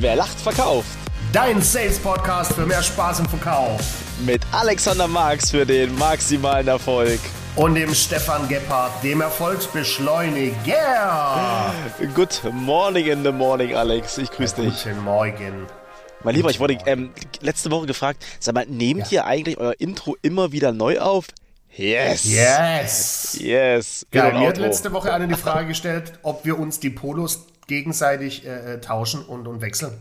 Wer lacht, verkauft. Dein Sales-Podcast für mehr Spaß im Verkauf. Mit Alexander Marx für den maximalen Erfolg. Und dem Stefan Gebhardt, dem Erfolgsbeschleuniger. Good morning in the morning, Alex. Ich grüße dich. Guten Morgen. Mein Lieber, ich wurde ähm, letzte Woche gefragt, sag mal, nehmt Ja. ihr eigentlich euer Intro immer wieder neu auf? Yes. Yes. Yes. Und mir hat letzte Woche einer die Frage gestellt, ob wir uns die Polos gegenseitig äh, äh, tauschen und, und wechseln.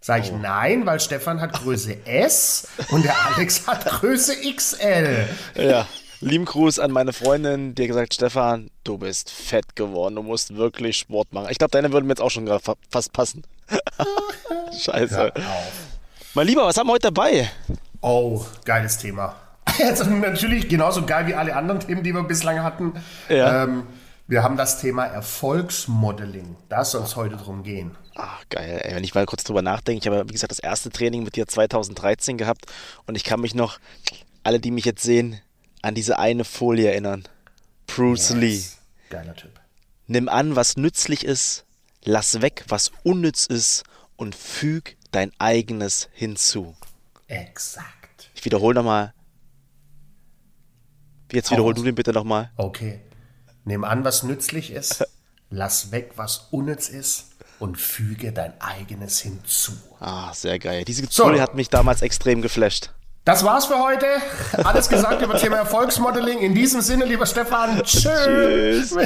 Sag Oh. ich nein, weil Stefan hat Größe S und der Alex hat Größe XL. Ja. Lieben Gruß an meine Freundin, die hat gesagt, Stefan, du bist fett geworden, du musst wirklich Sport machen. Ich glaube, deine würden mir jetzt auch schon fa fast passen. Scheiße. Mein Lieber, was haben wir heute dabei? Oh, geiles Thema. Jetzt natürlich genauso geil wie alle anderen Themen, die wir bislang hatten. Ja. Ähm, wir haben das Thema Erfolgsmodeling. Da soll es heute drum gehen. Ach, geil, ey, wenn ich mal kurz drüber nachdenke. Ich habe, wie gesagt, das erste Training mit dir 2013 gehabt und ich kann mich noch, alle, die mich jetzt sehen, an diese eine Folie erinnern. Bruce Lee. Geiler Typ. Nimm an, was nützlich ist, lass weg, was unnütz ist und füg dein eigenes hinzu. Exakt. Ich wiederhole nochmal. Jetzt wiederhol du den bitte nochmal. Okay. Nimm an, was nützlich ist, lass weg, was unnütz ist und füge dein eigenes hinzu. Ah, sehr geil. Diese So. Folie hat mich damals extrem geflasht. Das war's für heute. Alles gesagt über Thema Erfolgsmodeling. In diesem Sinne, lieber Stefan, tschüss.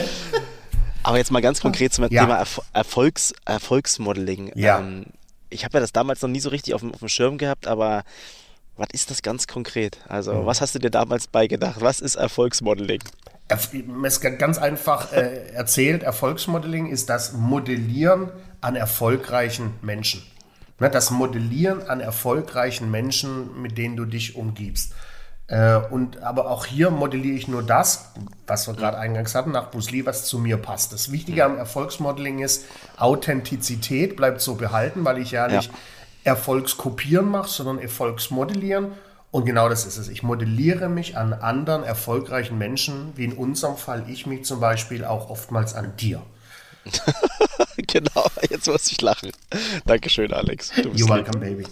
Aber jetzt mal ganz konkret zum Ja. Thema Erfo- Erfolgs, Erfolgsmodeling. Ja. Ähm, ich habe ja das damals noch nie so richtig auf dem, auf dem Schirm gehabt, aber was ist das ganz konkret? Also, Hm. was hast du dir damals beigedacht? Was ist Erfolgsmodeling? Es ganz einfach äh, erzählt, Erfolgsmodeling ist das Modellieren an erfolgreichen Menschen. Ne, das Modellieren an erfolgreichen Menschen, mit denen du dich umgibst. Äh, und aber auch hier modelliere ich nur das, was wir gerade eingangs hatten, nach Bruce Lee, was zu mir passt. Das Wichtige am Erfolgsmodeling ist, Authentizität bleibt so behalten, weil ich ja Ja. nicht Erfolgskopieren mache, sondern Erfolgsmodellieren. Und genau das ist es. Ich modelliere mich an anderen erfolgreichen Menschen, wie in unserem Fall ich mich zum Beispiel auch oftmals an dir. genau, jetzt muss ich lachen. Dankeschön, Alex. Du bist You're welcome, baby.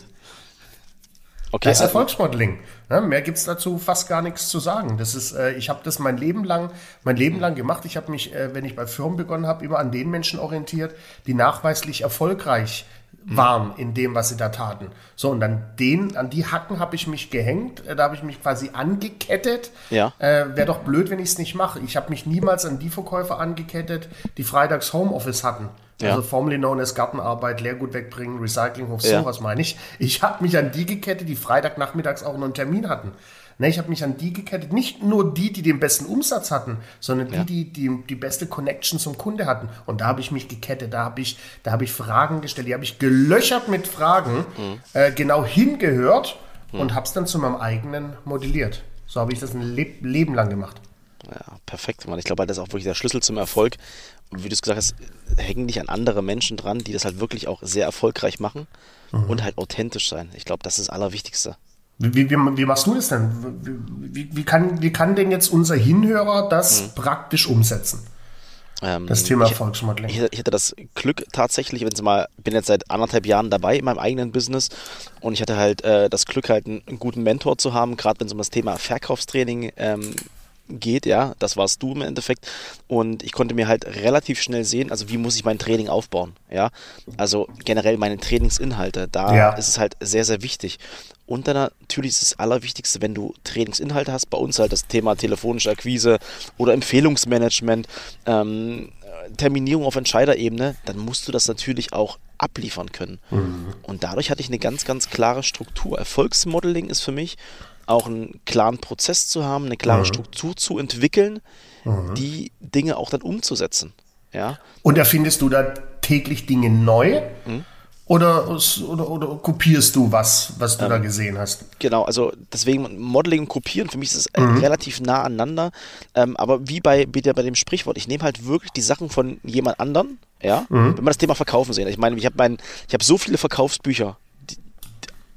Okay, Das ist also, Erfolgsmodeling. Ne, mehr gibt es dazu fast gar nichts zu sagen. Das ist, äh, ich habe das mein Leben lang, mein Leben lang gemacht. Ich habe mich, äh, wenn ich bei Firmen begonnen habe, immer an den Menschen orientiert, die nachweislich erfolgreich waren in dem, was sie da taten. So, und an den, an die Hacken habe ich mich gehängt, äh, da habe ich mich quasi angekettet. Ja. Äh, Wäre doch blöd, wenn ich es nicht mache. Ich habe mich niemals an die Verkäufer angekettet, die freitags Homeoffice hatten. Ja. Also formerly known as Gartenarbeit, Leergut wegbringen, Recyclinghof, Ja. sowas meine ich. Ich habe mich an die gekettet, die Freitagnachmittags auch noch einen Termin hatten. Ne, ich habe mich an die gekettet, nicht nur die, die den besten Umsatz hatten, sondern die, Ja. die, die die beste Connection zum Kunde hatten. Und da habe ich mich gekettet, da habe ich, da habe ich Fragen gestellt, die habe ich gelöchert mit Fragen, Mhm. äh, genau hingehört und habe es dann zu meinem eigenen modelliert. So habe ich das ein Leb Leben lang gemacht. ja, perfekt, Mann. Ich glaube, das ist auch wirklich der Schlüssel zum Erfolg. Und wie du es gesagt hast, hängen dich an andere Menschen dran, die das halt wirklich auch sehr erfolgreich machen Mhm. und halt authentisch sein. Ich glaube, das ist das Allerwichtigste. Wie, wie, wie, machst du das denn? Wie, wie, kann, wie kann denn jetzt unser Hinhörer das praktisch umsetzen? Ähm, Das Thema ich- Erfolgsmodeling. Ich, ich hatte das Glück tatsächlich, wenn sie mal, bin jetzt seit anderthalb Jahren dabei in meinem eigenen Business und ich hatte halt äh, das Glück, halt einen, einen guten Mentor zu haben, gerade wenn es um das Thema Verkaufstraining ähm, geht, ja, das warst du im Endeffekt und ich konnte mir halt relativ schnell sehen, also wie muss ich mein Training aufbauen, ja, also generell meine Trainingsinhalte, da Ja. ist es halt sehr, sehr wichtig und dann natürlich ist das Allerwichtigste, wenn du Trainingsinhalte hast, bei uns halt das Thema telefonische Akquise oder Empfehlungsmanagement, ähm, Terminierung auf Entscheiderebene, dann musst du das natürlich auch abliefern können. Und dadurch hatte ich eine ganz, ganz klare Struktur. Erfolgsmodeling ist für mich auch einen klaren Prozess zu haben, eine klare Struktur zu entwickeln, die Dinge auch dann umzusetzen. Ja, Und erfindest du da täglich Dinge neu? Mhm. Oder, oder, oder kopierst du was, was du da gesehen hast? Genau, also deswegen Modeling und Kopieren, für mich ist es äh, relativ nah aneinander. Ähm, aber wie bei, wieder bei dem Sprichwort, ich nehme halt wirklich die Sachen von jemand anderen, ja, wenn wir das Thema Verkaufen sehen. Ich meine, ich habe mein, ich habe so viele Verkaufsbücher,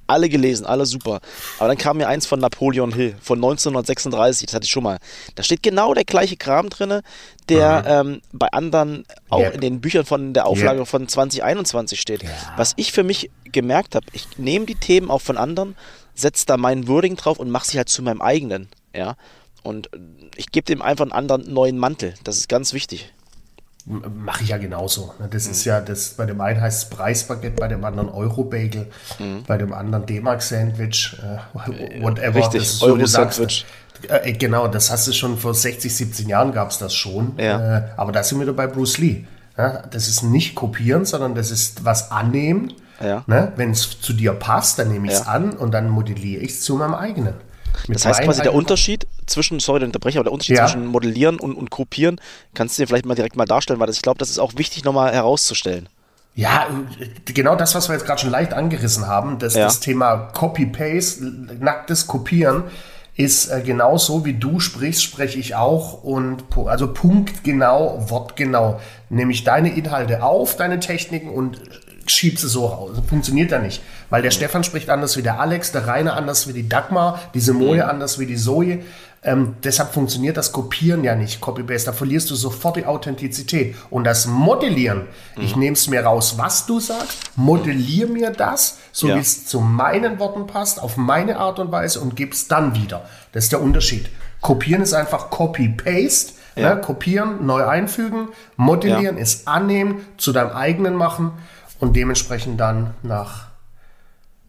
alle gelesen, alle super. Aber dann kam mir eins von Napoleon Hill von 1936, das hatte ich schon mal. Da steht genau der gleiche Kram drin, der mhm. ähm, bei anderen auch yep. in den Büchern von der Auflage yep. von 2021 steht. Ja. Was ich für mich gemerkt habe, ich nehme die Themen auch von anderen, setze da mein Wording drauf und mache sie halt zu meinem eigenen. Ja. Und ich gebe dem einfach einen anderen neuen Mantel. Das ist ganz wichtig. Mache ich ja genauso. Ne? Das mhm. ist ja, das bei dem einen heißt es Preisbaguette, bei dem anderen Euro-Bagel, mhm. bei dem anderen D-Mark-Sandwich, äh, whatever. Richtig, Euro-Sandwich. Äh, genau, das hast du schon vor 60, 17 Jahren gab es das schon. Ja. Äh, aber da sind wir doch bei Bruce Lee. Ja? Das ist nicht kopieren, sondern das ist was annehmen. Ja. Ne? Wenn es zu dir passt, dann nehme ich es an und dann modelliere ich es zu meinem eigenen. Das heißt quasi der Unterschied zwischen, sorry, der Unterbrecher, aber der Unterschied ja. zwischen Modellieren und, und Kopieren, kannst du dir vielleicht mal direkt mal darstellen, weil das, ich glaube, das ist auch wichtig nochmal herauszustellen. Ja, genau das, was wir jetzt gerade schon leicht angerissen haben, das, ja. das Thema Copy-Paste, nacktes Kopieren, ist äh, genauso wie du sprichst, spreche ich auch und also punktgenau, wortgenau. Nehme ich deine Inhalte auf, deine Techniken und schiebst sie so raus. Funktioniert da nicht. Weil der Stefan spricht anders wie der Alex, der Rainer anders wie die Dagmar, die Simone mhm. anders wie die Zoe. Ähm, deshalb funktioniert das Kopieren ja nicht, Copy-Paste. Da verlierst du sofort die Authentizität. Und das Modellieren, mhm. ich nehme es mir raus, was du sagst, modelliere mir das, so ja. wie es zu meinen Worten passt, auf meine Art und Weise und gebe es dann wieder. Das ist der Unterschied. Kopieren ist einfach Copy-Paste. Ja. Ne? Kopieren, neu einfügen. Modellieren ja. ist annehmen, zu deinem eigenen machen und dementsprechend dann nach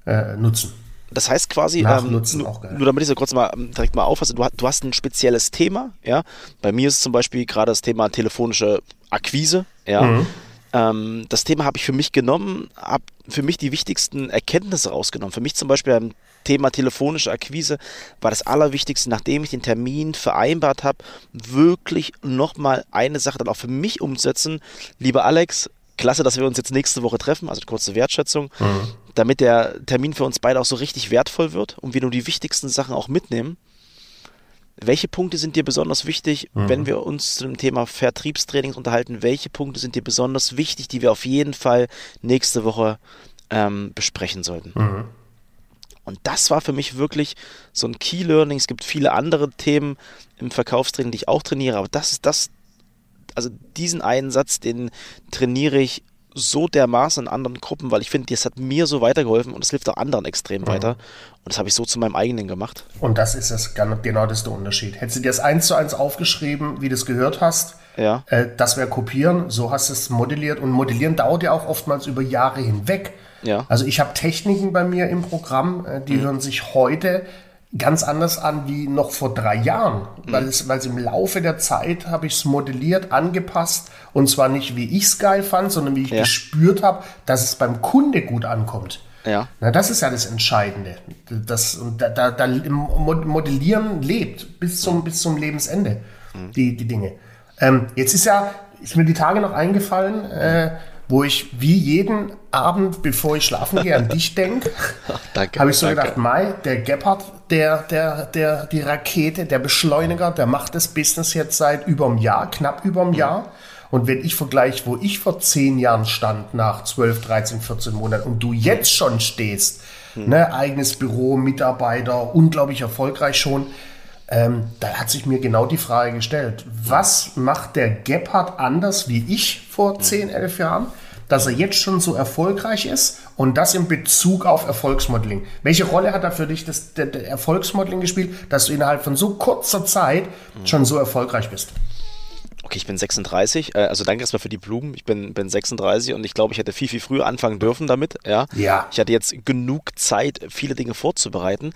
äh, nutzen. Das heißt quasi, ähm, nur, nur, damit ich so kurz mal ähm, direkt mal auffasse, du, du, hast ein spezielles Thema, ja. Bei mir ist es zum Beispiel gerade das Thema telefonische Akquise, ja. Mhm. Ähm, das Thema habe ich für mich genommen, habe für mich die wichtigsten Erkenntnisse rausgenommen. Für mich zum Beispiel beim Thema telefonische Akquise war das Allerwichtigste, nachdem ich den Termin vereinbart habe, wirklich nochmal eine Sache dann auch für mich umsetzen. Lieber Alex, klasse, dass wir uns jetzt nächste Woche treffen, also kurze Wertschätzung, mhm. damit der Termin für uns beide auch so richtig wertvoll wird und wir nur die wichtigsten Sachen auch mitnehmen. Welche Punkte sind dir besonders wichtig, mhm. wenn wir uns zu dem Thema Vertriebstrainings unterhalten? Welche Punkte sind dir besonders wichtig, die wir auf jeden Fall nächste Woche ähm, besprechen sollten? Mhm. Und das war für mich wirklich so ein Key Learning. Es gibt viele andere Themen im Verkaufstraining, die ich auch trainiere, aber das ist das, also diesen einen Satz, den trainiere ich so dermaßen in anderen Gruppen, weil ich finde, das hat mir so weitergeholfen und es hilft auch anderen extrem mhm. weiter. Und das habe ich so zu meinem eigenen gemacht. Und das ist es, genau das ist der Unterschied. Hättest du dir das eins zu eins aufgeschrieben, wie du es gehört hast, ja. Äh, das wäre kopieren, so hast du es modelliert. Und modellieren dauert ja auch oftmals über Jahre hinweg. Ja. Also ich habe Techniken bei mir im Programm, äh, die mhm. hören sich heute ganz anders an wie noch vor drei Jahren, mhm. weil, es, weil es im Laufe der Zeit habe ich es modelliert, angepasst und zwar nicht wie ich es geil fand, sondern wie ich ja. gespürt habe, dass es beim Kunde gut ankommt. Ja. Na, das ist ja das Entscheidende. Das, da, da, da Modellieren lebt bis zum, bis zum Lebensende, mhm. die, die Dinge. Ähm, jetzt ist ja, ist mir die Tage noch eingefallen, äh, wo ich wie jeden Abend, bevor ich schlafen gehe, an dich denke, habe ich so danke. gedacht, Mai, der Gebhardt, der, der, der, die Rakete, der Beschleuniger, der macht das Business jetzt seit über einem Jahr, knapp über einem mhm. Jahr. Und wenn ich vergleiche, wo ich vor zehn Jahren stand, nach 12, 13, 14 Monaten, und du jetzt schon stehst, mhm. ne, eigenes Büro, Mitarbeiter, unglaublich erfolgreich schon, ähm, da hat sich mir genau die Frage gestellt, was macht der Gebhardt anders wie ich vor 10, 11 Jahren, dass er jetzt schon so erfolgreich ist und das in Bezug auf Erfolgsmodeling. Welche Rolle hat da für dich das der, der Erfolgsmodeling gespielt, dass du innerhalb von so kurzer Zeit schon so erfolgreich bist? Okay, ich bin 36, äh, also danke erstmal für die Blumen. Ich bin, bin 36 und ich glaube, ich hätte viel, viel früher anfangen dürfen damit. Ja. ja. Ich hatte jetzt genug Zeit, viele Dinge vorzubereiten.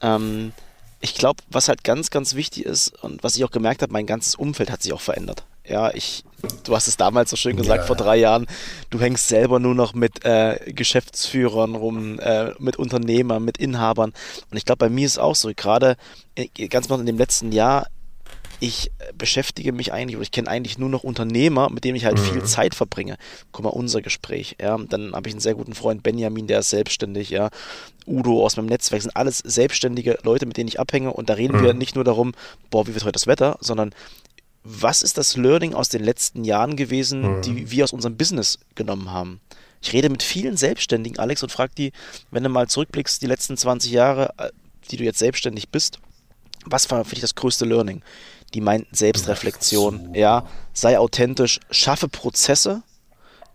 Ähm, ich glaube, was halt ganz, ganz wichtig ist und was ich auch gemerkt habe, mein ganzes Umfeld hat sich auch verändert. Ja, ich, du hast es damals so schön gesagt, ja, vor drei Jahren, du hängst selber nur noch mit äh, Geschäftsführern rum, äh, mit Unternehmern, mit Inhabern. Und ich glaube, bei mir ist es auch so, gerade äh, ganz mal in dem letzten Jahr ich beschäftige mich eigentlich oder ich kenne eigentlich nur noch Unternehmer, mit denen ich halt mhm. viel Zeit verbringe. Guck mal, unser Gespräch. Ja, dann habe ich einen sehr guten Freund Benjamin, der ist selbstständig. Ja, Udo aus meinem Netzwerk sind alles selbstständige Leute, mit denen ich abhänge. Und da reden mhm. wir nicht nur darum, boah, wie wird heute das Wetter, sondern was ist das Learning aus den letzten Jahren gewesen, mhm. die wir aus unserem Business genommen haben? Ich rede mit vielen Selbstständigen, Alex, und frage die, wenn du mal zurückblickst, die letzten 20 Jahre, äh, die du jetzt selbstständig bist, was war für dich das größte Learning? Die meinen Selbstreflexion, ja, sei authentisch, schaffe Prozesse,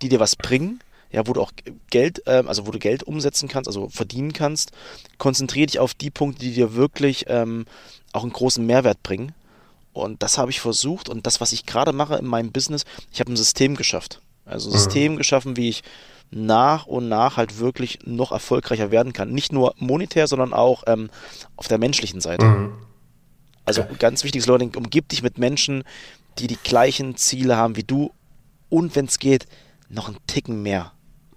die dir was bringen, ja, wo du auch Geld, äh, also wo du Geld umsetzen kannst, also verdienen kannst. Konzentriere dich auf die Punkte, die dir wirklich ähm, auch einen großen Mehrwert bringen. Und das habe ich versucht und das, was ich gerade mache in meinem Business, ich habe ein System geschafft. Also ein mhm. System geschaffen, wie ich nach und nach halt wirklich noch erfolgreicher werden kann. Nicht nur monetär, sondern auch ähm, auf der menschlichen Seite. Mhm. Also ja. ganz wichtiges Learning, umgib dich mit Menschen, die die gleichen Ziele haben wie du und wenn es geht, noch einen Ticken mehr.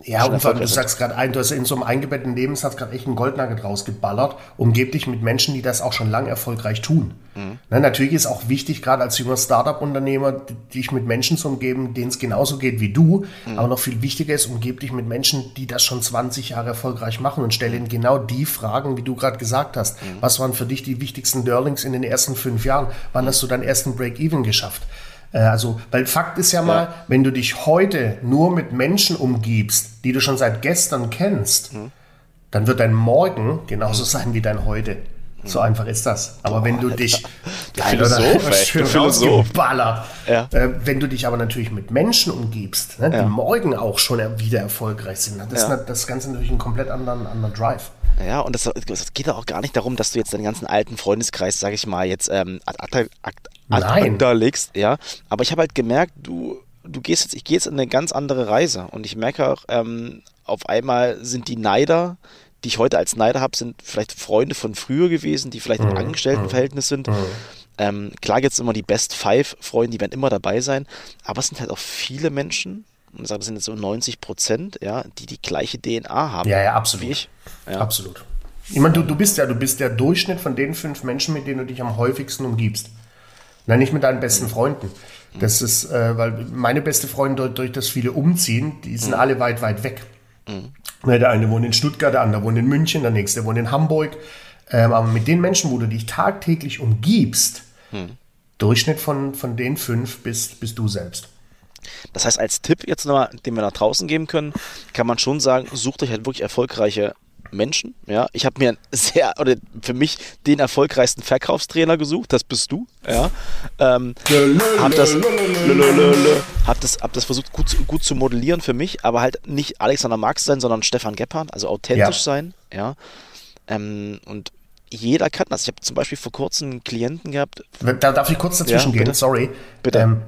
Ja, und vor allem, du sagst gerade ein, du hast in so einem eingebetteten Nebensatz gerade echt einen Goldnugget rausgeballert. Umgeb dich mit Menschen, die das auch schon lange erfolgreich tun. Mhm. Na, natürlich ist auch wichtig, gerade als junger Startup-Unternehmer, dich mit Menschen zu umgeben, denen es genauso geht wie du. Mhm. Aber noch viel wichtiger ist, umgeb dich mit Menschen, die das schon 20 Jahre erfolgreich machen und stelle ihnen genau die Fragen, wie du gerade gesagt hast. Mhm. Was waren für dich die wichtigsten Learnings in den ersten fünf Jahren? Wann hast du deinen ersten Break-Even geschafft? Äh, also, weil Fakt ist ja mal, ja. wenn du dich heute nur mit Menschen umgibst, die du schon seit gestern kennst, hm. dann wird dein Morgen genauso hm. sein wie dein heute. So hm. einfach ist das. Aber Boah, wenn du dich der Philosoph, schön Philosoph. Ja. Äh, wenn du dich aber natürlich mit Menschen umgibst, ne, die ja. morgen auch schon wieder erfolgreich sind, das ja. ist das Ganze natürlich einen komplett anderen, anderen Drive. Ja, und das, das geht auch gar nicht darum, dass du jetzt deinen ganzen alten Freundeskreis, sag ich mal, jetzt ähm, ad, da legst, ja. Aber ich habe halt gemerkt, du, du gehst jetzt, ich gehe jetzt in eine ganz andere Reise und ich merke auch, ähm, auf einmal sind die Neider, die ich heute als Neider habe, sind vielleicht Freunde von früher gewesen, die vielleicht mhm. im Angestelltenverhältnis sind. Mhm. Ähm, klar gibt es immer die Best Five Freunde, die werden immer dabei sein, aber es sind halt auch viele Menschen, sage, das sind jetzt so 90 Prozent, ja, die die gleiche DNA haben. Ja, ja, absolut. Wie ich. Ja. Absolut. Ich meine, du, du bist ja, du bist der Durchschnitt von den fünf Menschen, mit denen du dich am häufigsten umgibst. Nein, nicht mit deinen besten Freunden. Das ist, äh, weil meine beste Freunde durch, das viele umziehen, die sind mhm. alle weit, weit weg. Mhm. Der eine wohnt in Stuttgart, der andere wohnt in München, der nächste wohnt in Hamburg. Ähm, aber mit den Menschen, wo du dich tagtäglich umgibst, mhm. Durchschnitt von, von den fünf bist, bist du selbst. Das heißt, als Tipp jetzt nochmal, den wir nach draußen geben können, kann man schon sagen, sucht euch halt wirklich erfolgreiche Menschen. Ja, ich habe mir sehr oder für mich den erfolgreichsten Verkaufstrainer gesucht. Das bist du. Ja, ähm, hab das, hab das, hab das versucht gut, gut zu modellieren für mich, aber halt nicht Alexander Marx sein, sondern Stefan Gebhardt, also authentisch ja. sein. Ja, ähm, und jeder kann das. Ich habe zum Beispiel vor kurzem einen Klienten gehabt. Da darf ich kurz dazwischen ja, gehen. Sorry. Bitte. Ähm,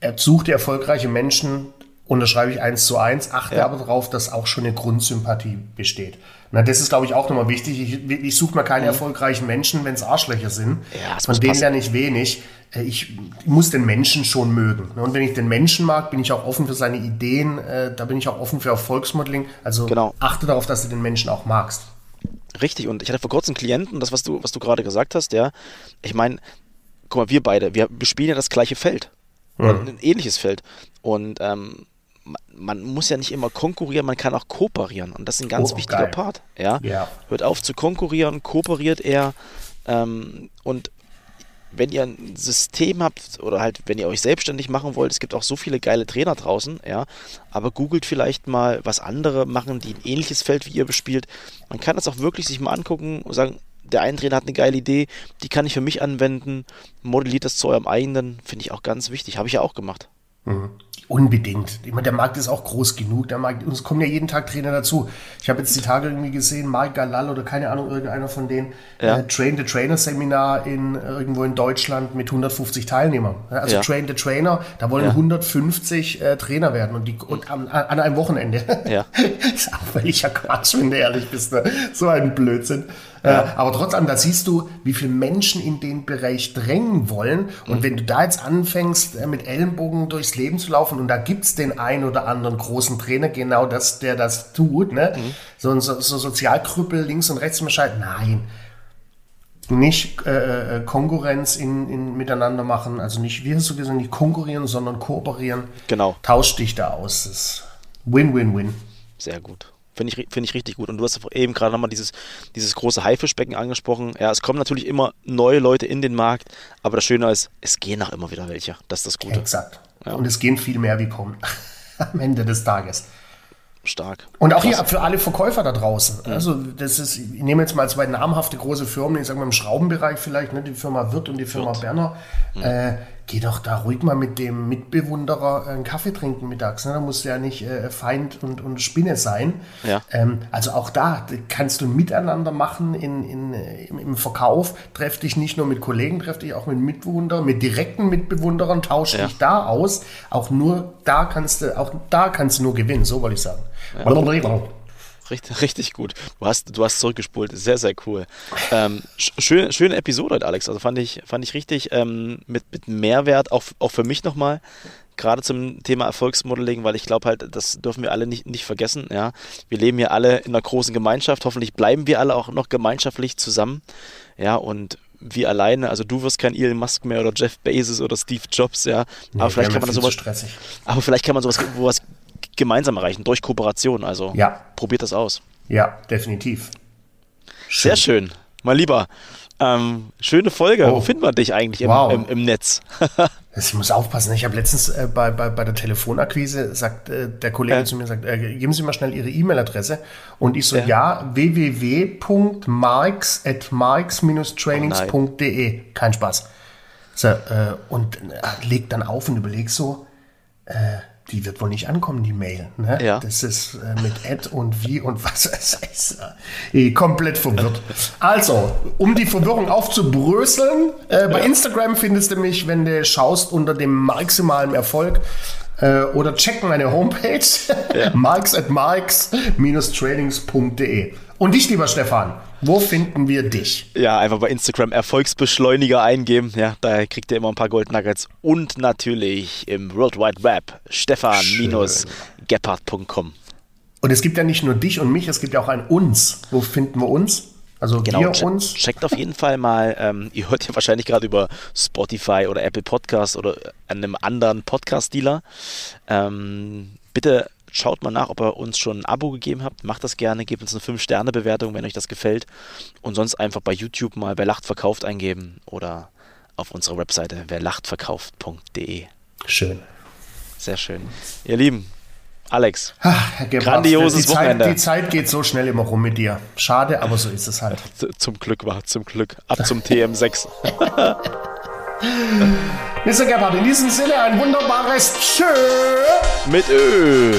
er sucht erfolgreiche Menschen, unterschreibe ich eins zu eins, achte ja. aber darauf, dass auch schon eine Grundsympathie besteht. Na, das ist, glaube ich, auch nochmal wichtig. Ich, ich suche mal keine mhm. erfolgreichen Menschen, wenn es Arschlöcher sind. Ja, Von denen lerne ich wenig. Äh, ich, muss den Menschen schon mögen. Und wenn ich den Menschen mag, bin ich auch offen für seine Ideen. Äh, da bin ich auch offen für Erfolgsmodeling. Also genau. achte darauf, dass du den Menschen auch magst. Richtig, und ich hatte vor kurzem einen Klienten, das, was du, was du gerade gesagt hast, ja. Ich meine, guck mal, wir beide, wir bespielen ja das gleiche Feld mhm. ein ähnliches Feld. Und ähm, man muss ja nicht immer konkurrieren, man kann auch kooperieren. Und das ist ein ganz oh, wichtiger geil. Part. Ja? ja? Hört auf zu konkurrieren, kooperiert eher. Ähm, und wenn ihr ein System habt oder halt, wenn ihr euch selbstständig machen wollt, es gibt auch so viele geile Trainer draußen, ja, aber googelt vielleicht mal, was andere machen, die ein ähnliches Feld wie ihr bespielt. Man kann das auch wirklich sich mal angucken und sagen, der eine Trainer hat eine geile Idee, die kann ich für mich anwenden, modelliert das zu eurem eigenen, finde ich auch ganz wichtig. Habe ich ja auch gemacht. Mhm. Unbedingt. Ich meine, der Markt ist auch groß genug. Der Markt, uns kommen ja jeden Tag Trainer dazu. Ich habe jetzt die Tage irgendwie gesehen, Mark Galal oder keine Ahnung, irgendeiner von denen, ja. äh, Train the Trainer Seminar in irgendwo in Deutschland mit 150 Teilnehmern. Also ja. Train the Trainer, da wollen ja. 150 äh, Trainer werden und die und an, an einem Wochenende. Ja. ist auch völliger Quatsch, wenn du ehrlich bist. Ne? So ein Blödsinn. Ja. aber trotzdem, da siehst du, wie viele Menschen in den Bereich drängen wollen. Und mhm. wenn du da jetzt anfängst, äh, mit Ellenbogen durchs Leben zu laufen und da gibt es den einen oder anderen großen Trainer, genau das, der das tut, ne? Mhm. So, so, so Sozialkrüppel links und rechts im Bescheid, nein. Nicht äh, äh, Konkurrenz in, in miteinander machen, also nicht, wie hast du gesagt, nicht konkurrieren, sondern kooperieren. Genau. Tausch dich da aus. Win-win-win. Sehr gut. Finde ich, find ich richtig gut. Und du hast eben gerade nochmal dieses, dieses große Haifischbecken angesprochen. Ja, es kommen natürlich immer neue Leute in den Markt, aber das Schöne ist, es gehen auch immer wieder welche. Das ist das Gute. Exakt. Ja. Und es gehen viel mehr wie kommen. Am Ende des Tages. stark. Und auch hier für alle Verkäufer da draußen. Mhm. Also, das ist, ich nehme jetzt mal zwei namhafte große Firmen, ich sage mal im Schraubenbereich vielleicht, ne, die Firma Wirt und die Firma Wirt. Berner. Mhm. Äh, geh doch da ruhig mal mit dem Mitbewunderer einen Kaffee trinken mittags. Ne? Da musst du ja nicht äh, Feind und, und Spinne sein. Ja. Ähm, also auch da kannst du miteinander machen in, in, im, im Verkauf. Treff dich nicht nur mit Kollegen, treff dich auch mit Mitbewunderern, mit direkten Mitbewunderern, tausch ja. dich da aus. Auch nur da kannst du, auch da kannst du nur gewinnen, so wollte ich sagen. Ja. Richtig, richtig gut. Du hast, du hast zurückgespult. Sehr, sehr cool. Ähm, schöne, schöne Episode heute, Alex. Also fand ich, fand ich richtig ähm, mit, mit Mehrwert, auch, auch für mich nochmal. Gerade zum Thema Erfolgsmodeling, weil ich glaube halt, das dürfen wir alle nicht, nicht vergessen. Ja, wir leben hier alle in einer großen Gemeinschaft. Hoffentlich bleiben wir alle auch noch gemeinschaftlich zusammen. Ja, und wie alleine. Also du wirst kein Elon Musk mehr oder Jeff Bezos oder Steve Jobs, ja. Aber nee, vielleicht kann man sowas. Aber vielleicht kann man sowas, sowas gemeinsam erreichen, durch Kooperation. Also ja. probiert das aus. Ja, definitiv. Schön. Sehr schön. Mein Lieber, ähm, schöne Folge. Oh. Wo finden wir dich eigentlich im, wow. im, im Netz? ich muss aufpassen. Ich habe letztens äh, bei, bei, bei der Telefonakquise sagt äh, der Kollege äh. zu mir, sagt, äh, geben Sie mal schnell Ihre E-Mail-Adresse. Und ich so, ja, www.marks-trainings.de. Oh Kein Spaß. So, äh, und äh, leg dann auf und überleg so, die wird wohl nicht ankommen, die Mail. Ne? Ja. Das ist äh, mit Ad und wie und was es ist. Äh, komplett verwirrt. Also, um die Verwirrung aufzubröseln, äh, bei ja. Instagram findest du mich, wenn du schaust unter dem maximalen Erfolg. Äh, oder check meine Homepage, ja. marks at marks-trainings.de. Und dich, lieber Stefan, wo finden wir dich? Ja, einfach bei Instagram Erfolgsbeschleuniger eingeben. Ja, da kriegt ihr immer ein paar Gold Nuggets. Und natürlich im World Wide Web stefan-geppert.com. Und es gibt ja nicht nur dich und mich, es gibt ja auch ein uns. Wo finden wir uns? Also genau, wir che uns. Checkt auf jeden Fall mal, ähm, ihr hört ja wahrscheinlich gerade über Spotify oder Apple Podcast oder einem anderen Podcast-Dealer. Ähm, bitte Schaut mal nach, ob ihr uns schon ein Abo gegeben habt. Macht das gerne, gebt uns eine 5-Sterne-Bewertung, wenn euch das gefällt. Und sonst einfach bei YouTube mal Wer lacht verkauft eingeben oder auf unserer Webseite werlachtverkauft.de. Schön. Sehr schön. Ihr Lieben, Alex, Ach, grandioses die Zeit, Wochenende. Die Zeit geht so schnell immer rum mit dir. Schade, aber so ist es halt. Zum Glück war, zum Glück. Ab zum TM6. Mr. Gebhardt, in diesem Sinne ein wunderbares Tschö mit Ö.